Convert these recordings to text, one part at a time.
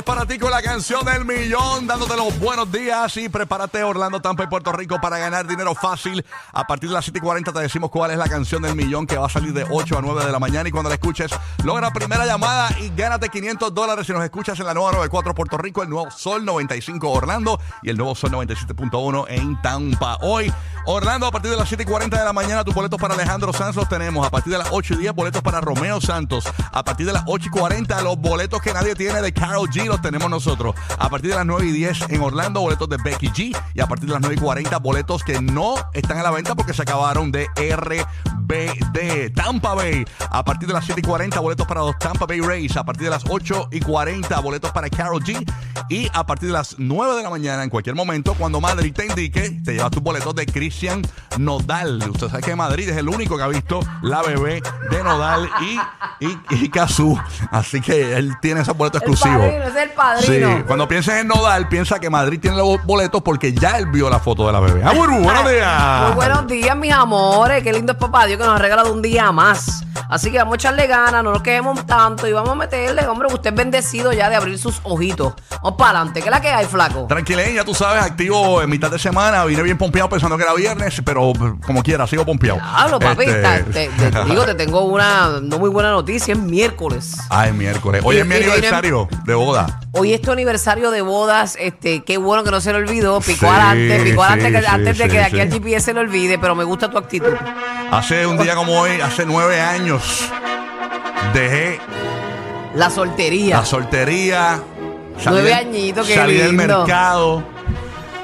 viernes para ti con la canción del millón, dándote los buenos días y prepárate Orlando, Tampa y Puerto Rico para ganar dinero fácil. A partir de las 7 y 40 te decimos cuál es la canción del millón que va a salir de 8 a 9 de la mañana y cuando la escuches, logra primera llamada y gánate 500 dólares si nos escuchas en la nueva 94 Puerto Rico, el nuevo Sol 95 Orlando y el nuevo Sol 97.1 en Tampa. Hoy, Orlando, a partir de las 7 y 40 de la mañana, tus boletos para Alejandro Sanz los tenemos. A partir de las 8 y 10, boletos para Romeo Santos. A partir de las 8 y 40, los boletos que nadie tiene de Carol G los tenemos nosotros. A partir de las 9 y 10 en Orlando, boletos de Becky G. Y a partir de las 9 y 40, boletos que no están a la venta porque se acabaron de RBD. Tampa Bay. A partir de las 7 y 40, boletos para los Tampa Bay Rays. A partir de las 8 y 40, boletos para Carol G. Y a partir de las 9 de la mañana, en cualquier momento, cuando Madrid te indique, te llevas tus boletos de Cristian Nodal. Usted sabe que Madrid es el único que ha visto la bebé de Nodal y, y, y Cazú. Así que él tiene esos boletos exclusivos. Es el padrino. Sí, cuando pienses en Nodal, piensa que Madrid tiene los boletos porque ya él vio la foto de la bebé. Ah, buenos días. Muy buenos días, mis amores. Qué lindo es papá Dios que nos ha regalado un día más. Así que vamos a echarle ganas, no nos quedemos tanto y vamos a meterle, hombre, usted es bendecido ya de abrir sus ojitos. Vamos para adelante. ¿Qué es la que hay, flaco? Tranquilen, ya tú sabes, activo en mitad de semana. Vine bien pompeado pensando que era viernes, pero como quiera, sigo pompeado. Hablo, papi. Este- ta- te, te- te digo, te tengo una no muy buena noticia. Es miércoles. Ay, miércoles. Hoy Y- es mi aniversario de boda. Hoy es tu aniversario de bodas. Este, qué bueno que no se le olvidó. Picó Sí, adelante, picó sí, adelante que- sí, antes de sí, que de aquí sí. al GPS se le olvide, pero me gusta tu actitud. Hace un día como hoy, hace nueve años, dejé La soltería. la soltería. salí Nueve del- añitos, qué Salí del lindo. mercado.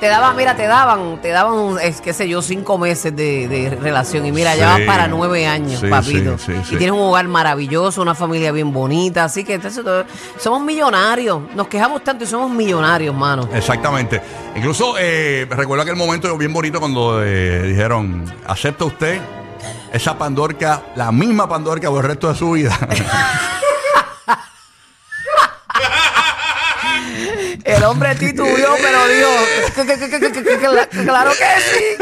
Te daban, mira, te daban, te daban, es, qué sé yo, cinco meses de, de relación. Y mira, ya vas para nueve años, Sí, papito. sí, sí, sí. Y tienes un hogar maravilloso, una familia bien bonita. Así que entonces, todo- somos millonarios. Nos quejamos tanto y somos millonarios, mano. Exactamente. Incluso eh, recuerdo aquel momento bien bonito cuando eh, dijeron, ¿acepta usted esa pandorca, la misma pandorca por el resto de su vida? El hombre titubeó, pero dijo, claro que sí.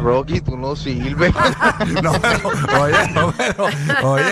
Rocky, tú no sirves. no, pero, oye, no, pero, oye,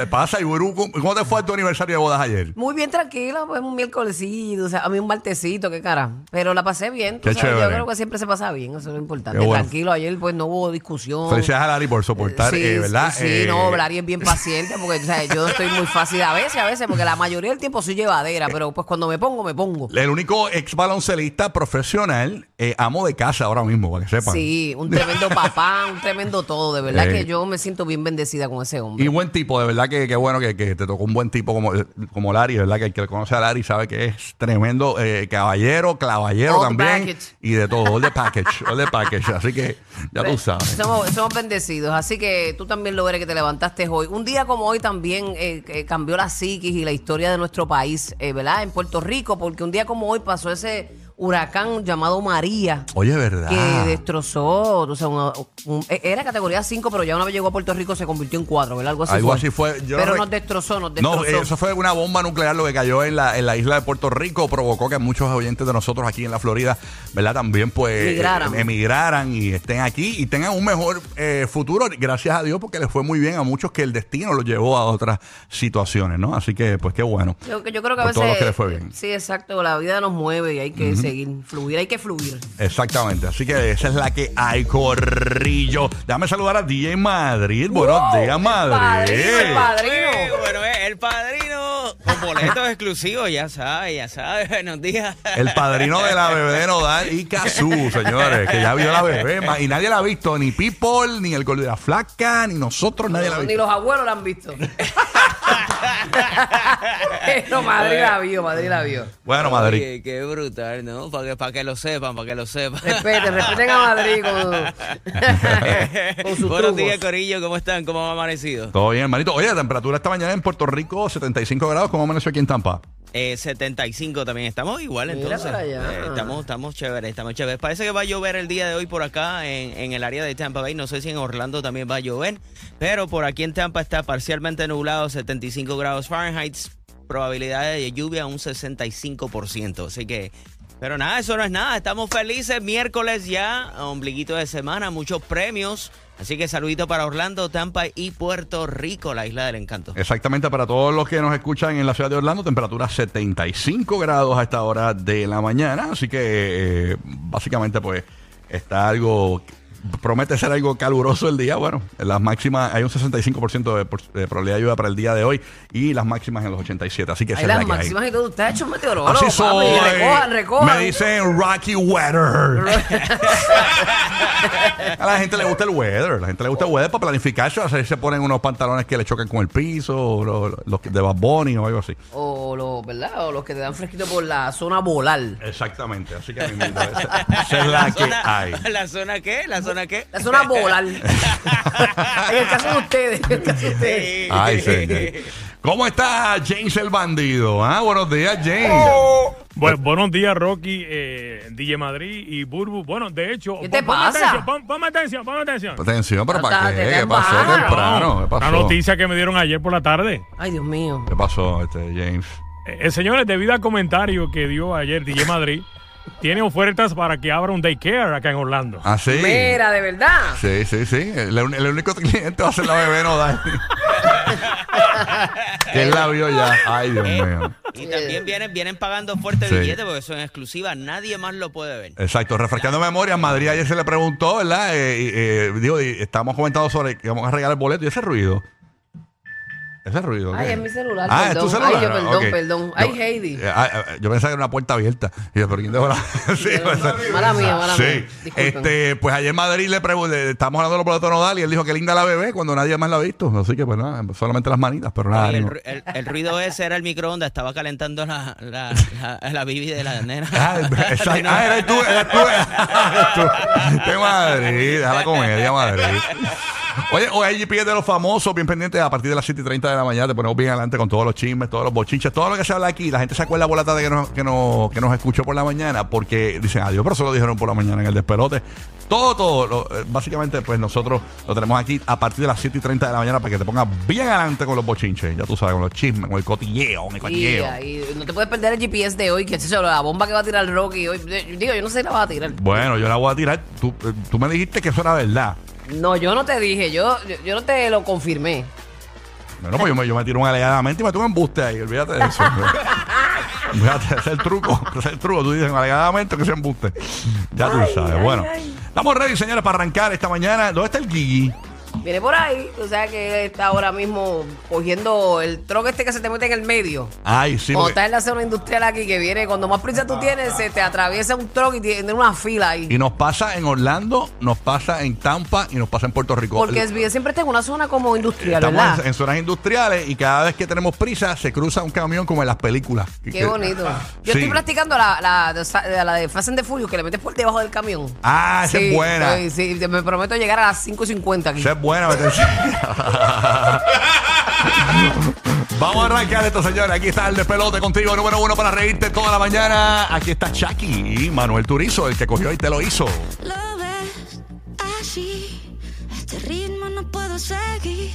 ¿qué pasa? Y ¿cómo te fue tu aniversario de bodas ayer? Muy bien tranquilo, pues un miércolesito, o sea, a mí un martesito, qué cara. Pero la pasé bien. tú Qué sabes, chévere. Yo creo que siempre se pasa bien, eso es lo importante. Qué bueno. Tranquilo, ayer pues no hubo discusión. Felicidades a Lari por soportar, Sí, eh, ¿verdad? Sí, Eh, no, Larry es bien paciente porque o sea, yo estoy muy fácil a veces, a veces, porque la mayoría del tiempo soy llevadera, pero pues cuando me pongo, me pongo. El único ex baloncelista profesional, eh, amo de casa ahora mismo, para que sepan. Sí, un tremendo papá, un tremendo todo. De verdad Eh. que yo me siento bien bendecida con ese hombre. Y buen tipo, de verdad que, que bueno que, que te tocó un buen tipo como, como Larry, ¿verdad? Que el que le conoce a Larry sabe que es tremendo eh, caballero, clavallero All también. package. Y de todo, all the package, all the package. Así que ya tú sabes. Somos, somos bendecidos, así que tú también lo eres que te levantaste hoy. Un día como hoy también eh, eh, cambió la psiquis y la historia de nuestro país, eh, ¿verdad? En Puerto Rico, porque un día como hoy pasó ese huracán llamado María. Oye, ¿verdad? que destrozó, o sea, una- un- e- era categoría 5, pero ya una vez llegó a Puerto Rico se convirtió en 4, ¿verdad? Algo así Algo fue. así fue. Yo pero no nos destrozó, nos destrozó. No, eso fue una bomba nuclear lo que cayó en la, en la isla de Puerto Rico, provocó que muchos oyentes de nosotros aquí en la Florida, ¿verdad? También pues Migraran. eh, emigraran y estén aquí y tengan un mejor eh, futuro, gracias a Dios, porque les fue muy bien a muchos que el destino los llevó a otras situaciones, ¿no? Así que pues qué bueno. Yo, yo creo que a Por veces... todo lo que le fue bien. Sí, exacto, la vida nos mueve y hay que seguir, fluir, hay que fluir. Exactamente, así que esa es la que hay, corrillo. Déjame saludar a DJ Madrid. Buenos días, Madrid. Padrino, el padrino. Bueno, eh, el padrino con boletos exclusivos, ya sabe, ya sabe. Buenos días. El padrino de la bebé de Nodal y Cazú, señores, que ya vio la bebé. ma- Y nadie la ha visto, ni People, ni el Gol de la Flaca, ni nosotros, nadie la ha Ni visto. los abuelos la han visto. no, Madrid la vio, Madrid la vio. Bueno, Madrid. Oye, qué brutal, ¿no? Para que, para que lo sepan, para que lo sepan. Respeten, respeten a Madrid con, con sus Buenos trucos. días, Corillo. ¿Cómo están? ¿Cómo han amanecido? Todo bien, hermanito. Oye, la temperatura esta mañana en Puerto Rico, 75 grados. ¿Cómo amaneció aquí en Tampa? Eh, 75 también. Estamos igual, Mira entonces. Eh, estamos, estamos chéveres, estamos chéveres. Parece que va a llover el día de hoy por acá en, en el área de Tampa Bay. No sé si en Orlando también va a llover. Pero por aquí en Tampa está parcialmente nublado, 75 grados Fahrenheit. Probabilidad de lluvia un 65%. Así que Pero nada, eso no es nada. Estamos felices. Miércoles ya, ombliguito de semana, muchos premios. Así que saludito para Orlando, Tampa y Puerto Rico, la isla del encanto. Exactamente, para todos los que nos escuchan en la ciudad de Orlando, temperatura 75 grados a esta hora de la mañana. Así que eh, básicamente pues está algo, promete ser algo caluroso el día. Bueno, las máximas, hay un 65% de, por- de probabilidad de lluvia para el día de hoy y las máximas en los 87. Así que esa es la las que hay. máximas y todo. Usted ha hecho un meteorólogo, Así papi. soy. Recojan, recojan. Me dicen Rocky Weather. A la gente le gusta el weather. A la gente le gusta el weather para planificarse. A veces se ponen unos pantalones que le chocan con el piso, o los, los de Bad Bunny o algo así. O los, ¿verdad? O los que te dan fresquito por la zona volar. Exactamente. Así que mi vida, esa, esa es la que zona, hay. ¿La zona qué? ¿La zona qué? La zona volar. en el caso de ustedes. En el caso de ustedes. Ay, señor. ¿Cómo está James el bandido? Ah, buenos días, James. Bu- buenos días, Rocky, eh, DJ Madrid y Burbu. Bueno, de hecho, ¿Qué te pasa? atención, ponme atención, ponme atención. Atención, pero ¿para qué? ¿Qué pasó temprano? ¿Qué Una pasó? noticia que me dieron ayer por la tarde. Ay, Dios mío. ¿Qué pasó, este, James? Eh, eh, señores, debido al comentario que dio ayer DJ Madrid, tiene ofertas para que abra un daycare acá en Orlando. Ah, sí. Mira, de verdad. Sí, sí, sí. El, el único cliente va a ser la bebé Nodal. que él la vio ya. Ay, Dios Eh, mío. Y también vienen, vienen pagando fuerte Sí. billete porque son exclusivas. Nadie más lo puede ver. Exacto, refrescando memoria, en Madrid ayer se le preguntó, ¿verdad? Eh, eh, digo, y estábamos comentando sobre que vamos a regalar el boleto y ese ruido. Ese ruido. Ay, ¿qué? es mi celular, Ah, perdón. es tu celular. Ay, yo, perdón, perdón. Ay, Yo- Heidi. eh, ah, eh, yo pensaba que era una puerta abierta. Y yo, pero ¿quién dejó la.? sí, pues, Mala mía, mala sí. mía. Disculpen. Este, pues ayer en Madrid le pregunté, estamos hablando de los boletos Nodal y él dijo que linda la bebé cuando nadie más la ha visto. Así que pues nada, solamente las manitas, pero nada. El, ruido ese era el microondas, estaba calentando la, la, la, la bibi de la nena. Ah, exacto. Ah, eres tú, eres tú. eres tú. Qué Madrid, deja la comedia, Madrid. Oye, hoy hay GPS de los famosos, bien pendientes, a partir de las 7 y 30 de la mañana te ponemos bien adelante con todos los chismes, todos los bochinches, todo lo que se habla aquí. La gente se acuerda por la tarde que nos, que, nos, que nos escuchó por la mañana porque dicen adiós, pero eso lo dijeron por la mañana en el despelote. Todo, todo, lo- eh, básicamente, pues nosotros lo tenemos aquí a partir de las 7 y 30 de la mañana para que te pongas bien adelante con los bochinches, ya tú sabes, con los chismes, con el cotilleo, con el Y, cotilleo. no te puedes perder el GPS de hoy, que es la bomba que va a tirar Rocky hoy. Digo, yo no sé si la va a tirar. Bueno, yo la voy a tirar. Tú, eh, tú me dijiste que eso era verdad. No, yo no te dije, yo, yo, yo no te lo confirmé. Bueno, pues yo me, yo me tiro un alegadamente y me tengo un embuste ahí, olvídate de eso. Ese es el truco, ese es el truco. Tú dices alegadamente que se embuste. Ya tú sabes. Bueno, estamos ready, señores, para arrancar esta mañana. ¿Dónde está el Gigi? Viene por ahí, o sea que está ahora mismo cogiendo el troque este que se te mete en el medio. Ay, sí. Cuando porque- estás en la zona industrial aquí, que viene, cuando más prisa tú tienes, se te atraviesa un troque y tiene una fila ahí. Y nos pasa en Orlando, nos pasa en Tampa y nos pasa en Puerto Rico. Porque es bien, siempre está en una zona como industrial, Estamos ¿verdad? en, en zonas industriales y cada vez que tenemos prisa se cruza un camión como en las películas. Qué que- bonito. Yo Sí. estoy practicando la, la, de Sa- la de Fast and the Furious, que le metes por debajo del camión. Ah, esa es buena. Sí, sí, me prometo llegar a las 5.50 aquí. Esa es buena meterse. Vamos a arrancar esto, señores. Aquí está el despelote contigo, número uno para reírte toda la mañana. Aquí está Chucky y Manuel Turizo, el que cogió y te lo hizo. Lo ves así, este ritmo no puedo seguir.